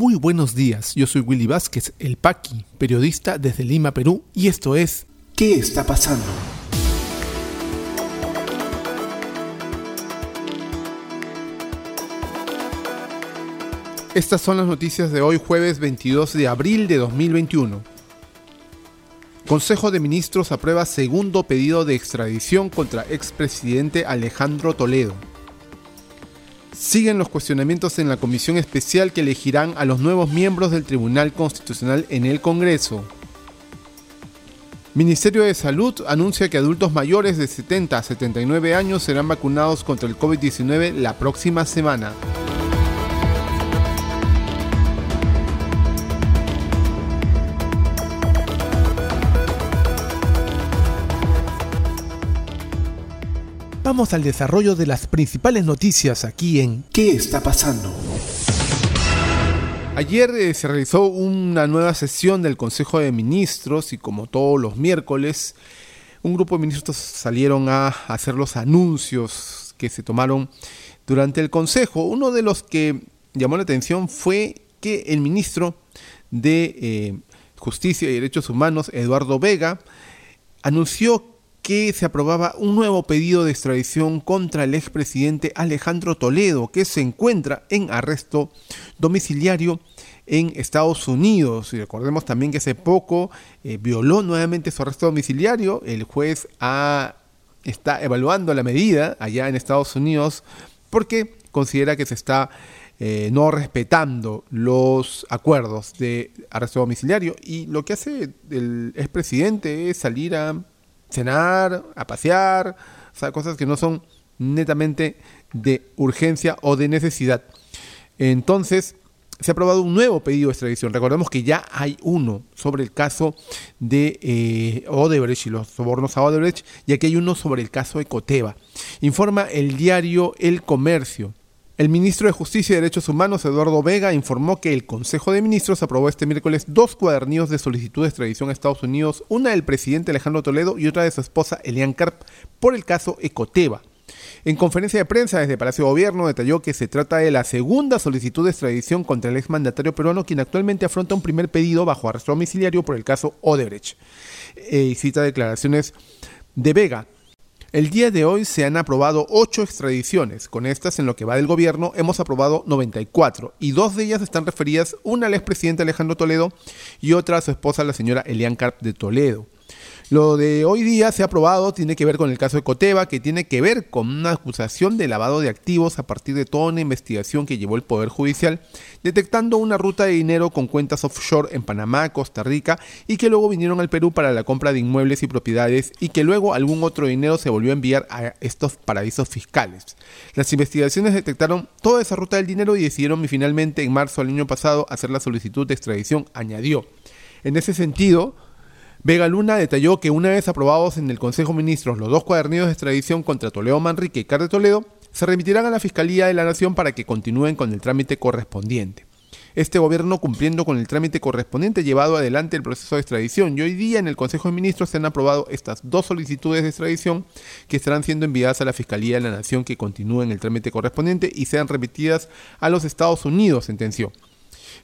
Muy buenos días, yo soy Willy Vázquez, el Paqui, periodista desde Lima, Perú, y esto es ¿Qué está pasando? Estas son las noticias de hoy jueves 22 de abril de 2021. Consejo de Ministros aprueba segundo pedido de extradición contra expresidente Alejandro Toledo. Siguen los cuestionamientos en la comisión especial que elegirán a los nuevos miembros del Tribunal Constitucional en el Congreso. Ministerio de Salud anuncia que adultos mayores de 70 a 79 años serán vacunados contra el COVID-19 la próxima semana. Vamos al desarrollo de las principales noticias aquí en ¿Qué está pasando? Ayer eh, se realizó una nueva sesión del Consejo de Ministros y como todos los miércoles, un grupo de ministros salieron a hacer los anuncios que se tomaron durante el Consejo. Uno de los que llamó la atención fue que el ministro de eh, Justicia y Derechos Humanos, Eduardo Vega, anunció que se aprobaba un nuevo pedido de extradición contra el expresidente Alejandro Toledo, que se encuentra en arresto domiciliario en Estados Unidos. Y recordemos también que hace poco eh, violó nuevamente su arresto domiciliario. El juez está evaluando la medida allá en Estados Unidos porque considera que se está eh, no respetando los acuerdos de arresto domiciliario. Y lo que hace el expresidente es salir a cenar, a pasear, o sea, cosas que no son netamente de urgencia o de necesidad. Entonces, se ha aprobado un nuevo pedido de extradición. Recordemos que ya hay uno sobre el caso de eh, Odebrecht y los sobornos a Odebrecht, y aquí hay uno sobre el caso de Coteva. Informa el diario El Comercio. El ministro de Justicia y Derechos Humanos, Eduardo Vega, informó que el Consejo de Ministros aprobó este miércoles dos cuadernillos de solicitud de extradición a Estados Unidos, una del presidente Alejandro Toledo y otra de su esposa Elian Karp, por el caso Ecoteva. En conferencia de prensa desde Palacio de Gobierno detalló que se trata de la segunda solicitud de extradición contra el exmandatario peruano, quien actualmente afronta un primer pedido bajo arresto domiciliario por el caso Odebrecht. Eh, y cita declaraciones de Vega. El día de hoy se han aprobado ocho extradiciones. Con estas, en lo que va del gobierno, hemos aprobado 94 y dos de ellas están referidas, una al expresidente Alejandro Toledo y otra a su esposa, la señora Elian Carp de Toledo. Lo de hoy día se ha aprobado, tiene que ver con el caso de Coteva, que tiene que ver con una acusación de lavado de activos a partir de toda una investigación que llevó el Poder Judicial, detectando una ruta de dinero con cuentas offshore en Panamá, Costa Rica, y que luego vinieron al Perú para la compra de inmuebles y propiedades, y que luego algún otro dinero se volvió a enviar a estos paraísos fiscales. Las investigaciones detectaron toda esa ruta del dinero y decidieron finalmente en marzo del año pasado hacer la solicitud de extradición, añadió. En ese sentido, Vega Luna detalló que una vez aprobados en el Consejo de Ministros los dos cuadernillos de extradición contra Toledo Manrique y Carde Toledo, se remitirán a la Fiscalía de la Nación para que continúen con el trámite correspondiente. Este gobierno cumpliendo con el trámite correspondiente llevado adelante el proceso de extradición y hoy día en el Consejo de Ministros se han aprobado estas dos solicitudes de extradición que estarán siendo enviadas a la Fiscalía de la Nación que continúen el trámite correspondiente y sean remitidas a los Estados Unidos, sentenció.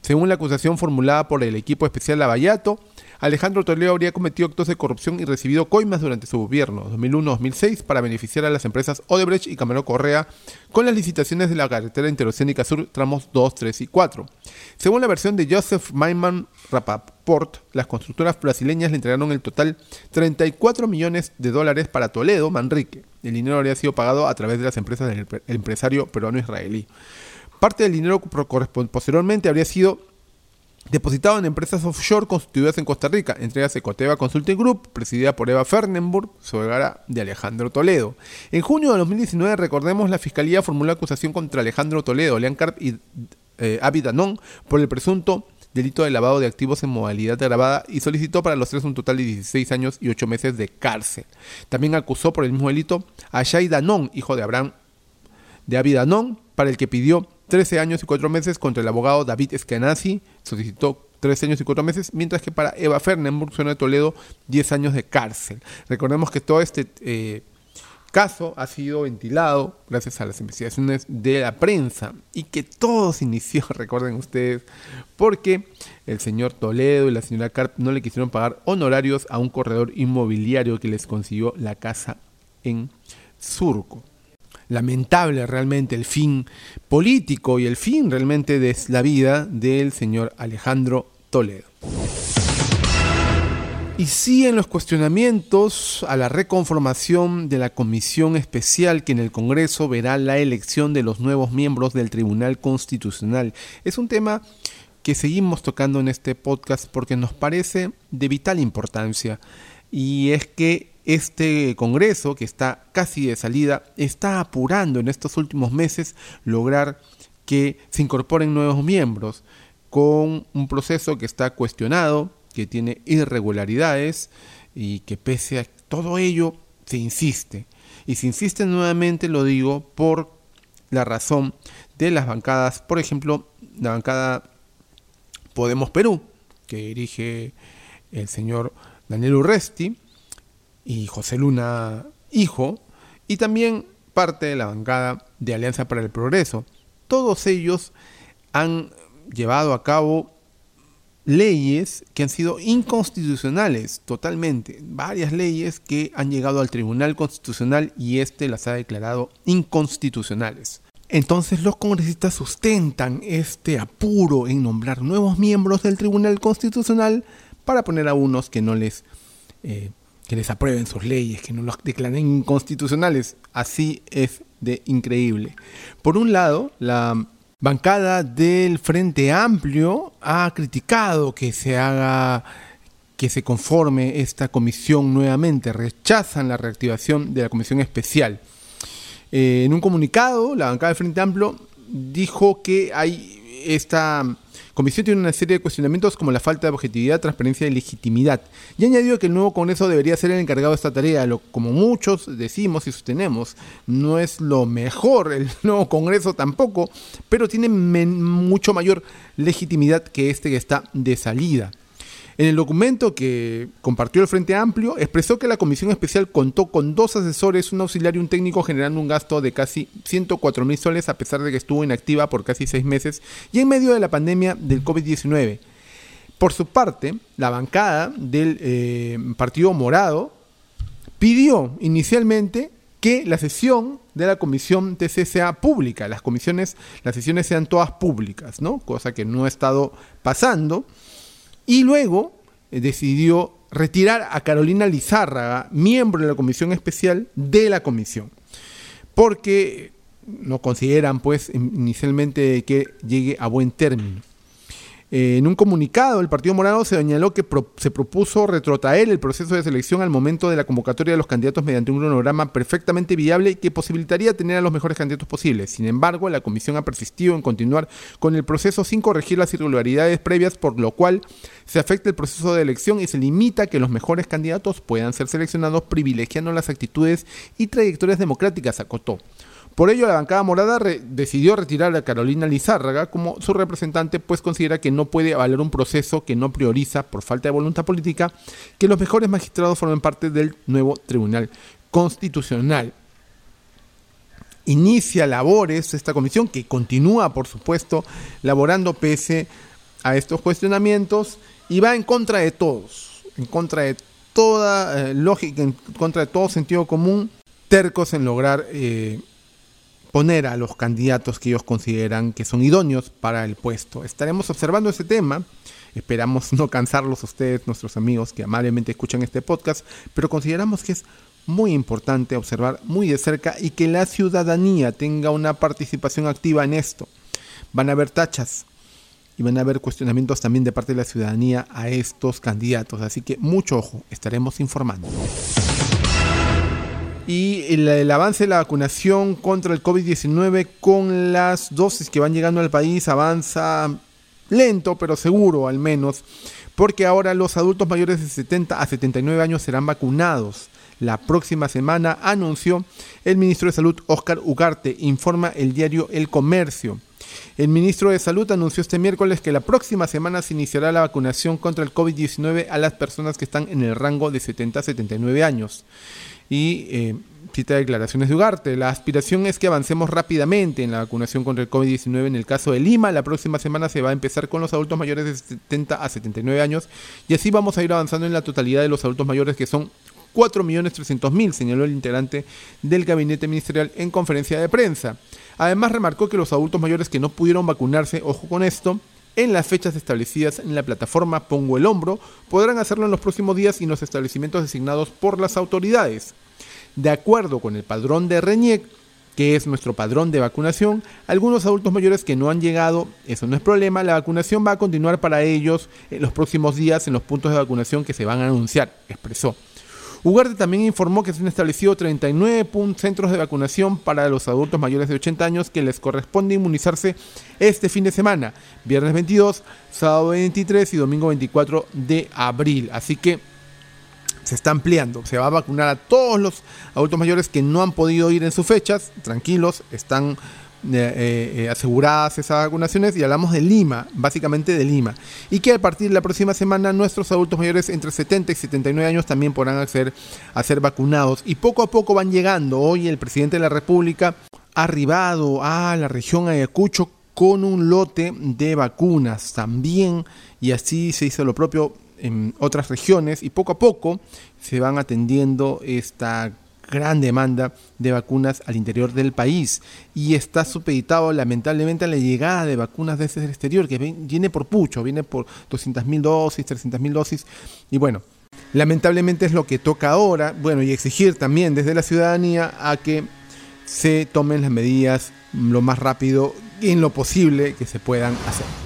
Según la acusación formulada por el equipo especial Lavallato, Alejandro Toledo habría cometido actos de corrupción y recibido coimas durante su gobierno 2001-2006 para beneficiar a las empresas Odebrecht y Camero Correa con las licitaciones de la carretera interoceánica sur tramos 2, 3 y 4. Según la versión de Joseph Maiman Rapaport, las constructoras brasileñas le entregaron el total 34 millones de dólares para Toledo, Manrique. El dinero habría sido pagado a través de las empresas del empresario peruano-israelí. Parte del dinero posteriormente habría sido depositado en empresas offshore constituidas en Costa Rica, entre ellas Ecoteva Consulting Group, presidida por Eva Fernenburg, suegara de Alejandro Toledo. En junio de 2019, recordemos, la Fiscalía formuló acusación contra Alejandro Toledo, Lean Carp y eh, por el presunto delito de lavado de activos en modalidad agravada y solicitó para los tres un total de 16 años y 8 meses de cárcel. También acusó por el mismo delito a Shai Danon, hijo de Abraham de Abidanon, para el que pidió 13 años y 4 meses contra el abogado David Eskenazi, solicitó 13 años y 4 meses, mientras que para Eva Fernenburg, zona de Toledo, 10 años de cárcel. Recordemos que todo este eh, caso ha sido ventilado gracias a las investigaciones de la prensa y que todo se inició, recuerden ustedes, porque el señor Toledo y la señora Carp no le quisieron pagar honorarios a un corredor inmobiliario que les consiguió la casa en Surco. Lamentable realmente el fin político y el fin realmente de la vida del señor Alejandro Toledo. Y siguen los cuestionamientos a la reconformación de la comisión especial que en el Congreso verá la elección de los nuevos miembros del Tribunal Constitucional. Es un tema que seguimos tocando en este podcast porque nos parece de vital importancia y es que este Congreso, que está casi de salida, está apurando en estos últimos meses lograr que se incorporen nuevos miembros con un proceso que está cuestionado, que tiene irregularidades y que pese a todo ello se insiste. Y se insiste nuevamente, lo digo, por la razón de las bancadas, por ejemplo, la bancada Podemos Perú, que dirige el señor Daniel Urresti y José Luna Hijo, y también parte de la bancada de Alianza para el Progreso. Todos ellos han llevado a cabo leyes que han sido inconstitucionales totalmente, varias leyes que han llegado al Tribunal Constitucional y este las ha declarado inconstitucionales. Entonces los congresistas sustentan este apuro en nombrar nuevos miembros del Tribunal Constitucional para poner a unos que no les eh, que les aprueben sus leyes, que no los declaren inconstitucionales. Así es de increíble. Por un lado, la bancada del Frente Amplio ha criticado que se haga que se conforme esta comisión nuevamente, rechazan la reactivación de la comisión especial. Eh, en un comunicado, la bancada del Frente Amplio dijo que hay esta comisión tiene una serie de cuestionamientos como la falta de objetividad, transparencia y legitimidad. Y añadió que el nuevo Congreso debería ser el encargado de esta tarea, lo, como muchos decimos y sostenemos, no es lo mejor el nuevo Congreso tampoco, pero tiene mucho mayor legitimidad que este que está de salida. En el documento que compartió el Frente Amplio, expresó que la comisión especial contó con dos asesores, un auxiliar y un técnico, generando un gasto de casi 104 mil soles, a pesar de que estuvo inactiva por casi seis meses y en medio de la pandemia del COVID-19. Por su parte, la bancada del eh, Partido Morado pidió inicialmente que la sesión de la comisión TC sea pública, las comisiones, las sesiones sean todas públicas, ¿no? Cosa que no ha estado pasando. Y luego eh, decidió retirar a Carolina Lizárraga, miembro de la comisión especial, de la comisión. Porque no consideran, pues, inicialmente que llegue a buen término. Eh, en un comunicado, el Partido Morado se señaló que se propuso retrotraer el proceso de selección al momento de la convocatoria de los candidatos mediante un cronograma perfectamente viable que posibilitaría tener a los mejores candidatos posibles. Sin embargo, la comisión ha persistido en continuar con el proceso sin corregir las irregularidades previas, por lo cual se afecta el proceso de elección y se limita a que los mejores candidatos puedan ser seleccionados privilegiando las actitudes y trayectorias democráticas, acotó. Por ello, la bancada morada decidió retirar a Carolina Lizárraga como su representante, pues considera que no puede avalar un proceso que no prioriza, por falta de voluntad política, que los mejores magistrados formen parte del nuevo Tribunal Constitucional. Inicia labores esta comisión, que continúa, por supuesto, laborando pese a estos cuestionamientos y va en contra de todos, en contra de toda eh, lógica, en contra de todo sentido común, tercos en lograr eh, poner a los candidatos que ellos consideran que son idóneos para el puesto. Estaremos observando ese tema. Esperamos no cansarlos a ustedes, nuestros amigos que amablemente escuchan este podcast, pero consideramos que es muy importante observar muy de cerca y que la ciudadanía tenga una participación activa en esto. Van a haber tachas y van a haber cuestionamientos también de parte de la ciudadanía a estos candidatos, así que mucho ojo, estaremos informando y el, avance de la vacunación contra el COVID-19 con las dosis que van llegando al país avanza lento pero seguro al menos, porque ahora los adultos mayores de 70 a 79 años serán vacunados. La próxima semana anunció el ministro de Salud Oscar Ugarte, informa el diario El Comercio. El ministro de Salud anunció este miércoles que la próxima semana se iniciará la vacunación contra el COVID-19 a las personas que están en el rango de 70 a 79 años. Y eh, cita declaraciones de Ugarte. La aspiración es que avancemos rápidamente en la vacunación contra el COVID-19 en el caso de Lima. La próxima semana se va a empezar con los adultos mayores de 70 a 79 años y así vamos a ir avanzando en la totalidad de los adultos mayores que son 4.300.000, señaló el integrante del gabinete ministerial en conferencia de prensa. Además remarcó que los adultos mayores que no pudieron vacunarse, ojo con esto, en las fechas establecidas en la plataforma Pongo el Hombro, podrán hacerlo en los próximos días y en los establecimientos designados por las autoridades. De acuerdo con el padrón de REñec, que es nuestro padrón de vacunación, algunos adultos mayores que no han llegado, eso no es problema, la vacunación va a continuar para ellos en los próximos días en los puntos de vacunación que se van a anunciar, expresó. Ugarte también informó que se han establecido 39 centros de vacunación para los adultos mayores de 80 años que les corresponde inmunizarse este fin de semana, viernes 22, sábado 23 y domingo 24 de abril. Así que se está ampliando. Se va a vacunar a todos los adultos mayores que no han podido ir en sus fechas. Tranquilos, están eh, eh, eh, aseguradas esas vacunaciones y hablamos de Lima, básicamente de Lima. Y que a partir de la próxima semana nuestros adultos mayores entre 70 y 79 años también podrán acceder a ser vacunados. Y poco a poco van llegando. Hoy el presidente de la República ha arribado a la región Ayacucho con un lote de vacunas también y así se hizo lo propio en otras regiones y poco a poco se van atendiendo esta gran demanda de vacunas al interior del país y está supeditado lamentablemente a la llegada de vacunas desde el exterior que viene por pucho, viene por 200.000 dosis, 300.000 dosis y bueno, lamentablemente es lo que toca ahora, bueno, y exigir también desde la ciudadanía a que se tomen las medidas lo más rápido y en lo posible que se puedan hacer.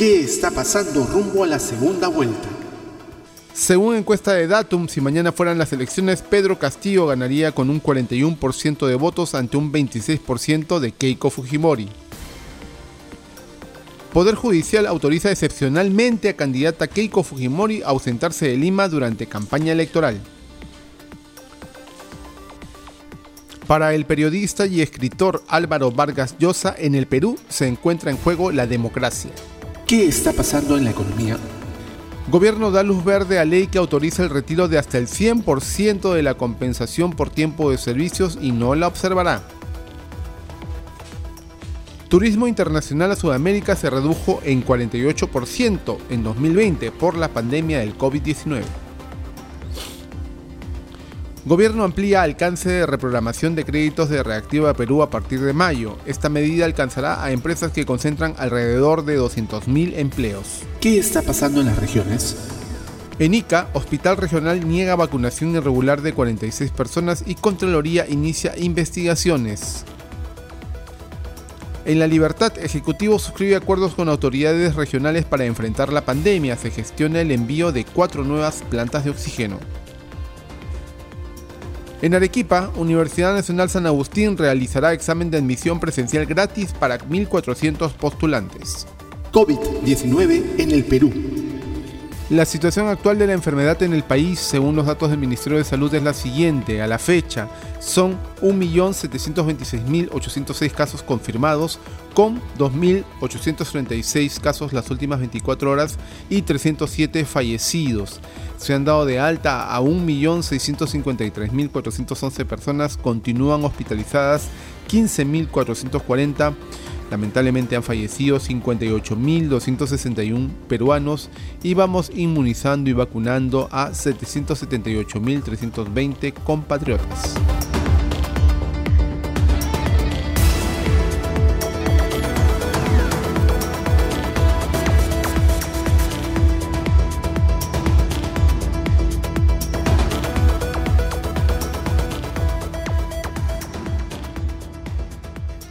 ¿Qué está pasando rumbo a la segunda vuelta? Según encuesta de Datum, si mañana fueran las elecciones, Pedro Castillo ganaría con un 41% de votos ante un 26% de Keiko Fujimori. Poder Judicial autoriza excepcionalmente a candidata Keiko Fujimori a ausentarse de Lima durante campaña electoral. Para el periodista y escritor Álvaro Vargas Llosa, en el Perú se encuentra en juego la democracia. ¿Qué está pasando en la economía? Gobierno da luz verde a ley que autoriza el retiro de hasta el 100% de la compensación por tiempo de servicios y no la observará. Turismo internacional a Sudamérica se redujo en 48% en 2020 por la pandemia del COVID-19. Gobierno amplía alcance de reprogramación de créditos de Reactiva Perú a partir de mayo. Esta medida alcanzará a empresas que concentran alrededor de 200.000 empleos. ¿Qué está pasando en las regiones? En Ica, Hospital Regional niega vacunación irregular de 46 personas y Contraloría inicia investigaciones. En La Libertad, Ejecutivo suscribe acuerdos con autoridades regionales para enfrentar la pandemia. Se gestiona el envío de cuatro nuevas plantas de oxígeno. En Arequipa, Universidad Nacional San Agustín realizará examen de admisión presencial gratis para 1.400 postulantes. COVID-19 en el Perú. La situación actual de la enfermedad en el país, según los datos del Ministerio de Salud, es la siguiente. A la fecha, son 1.726.806 casos confirmados, con 2.836 casos las últimas 24 horas y 307 fallecidos. Se han dado de alta a 1.653.411 personas, continúan hospitalizadas 15.440 Lamentablemente han fallecido 58.261 peruanos y vamos inmunizando y vacunando a 778.320 compatriotas.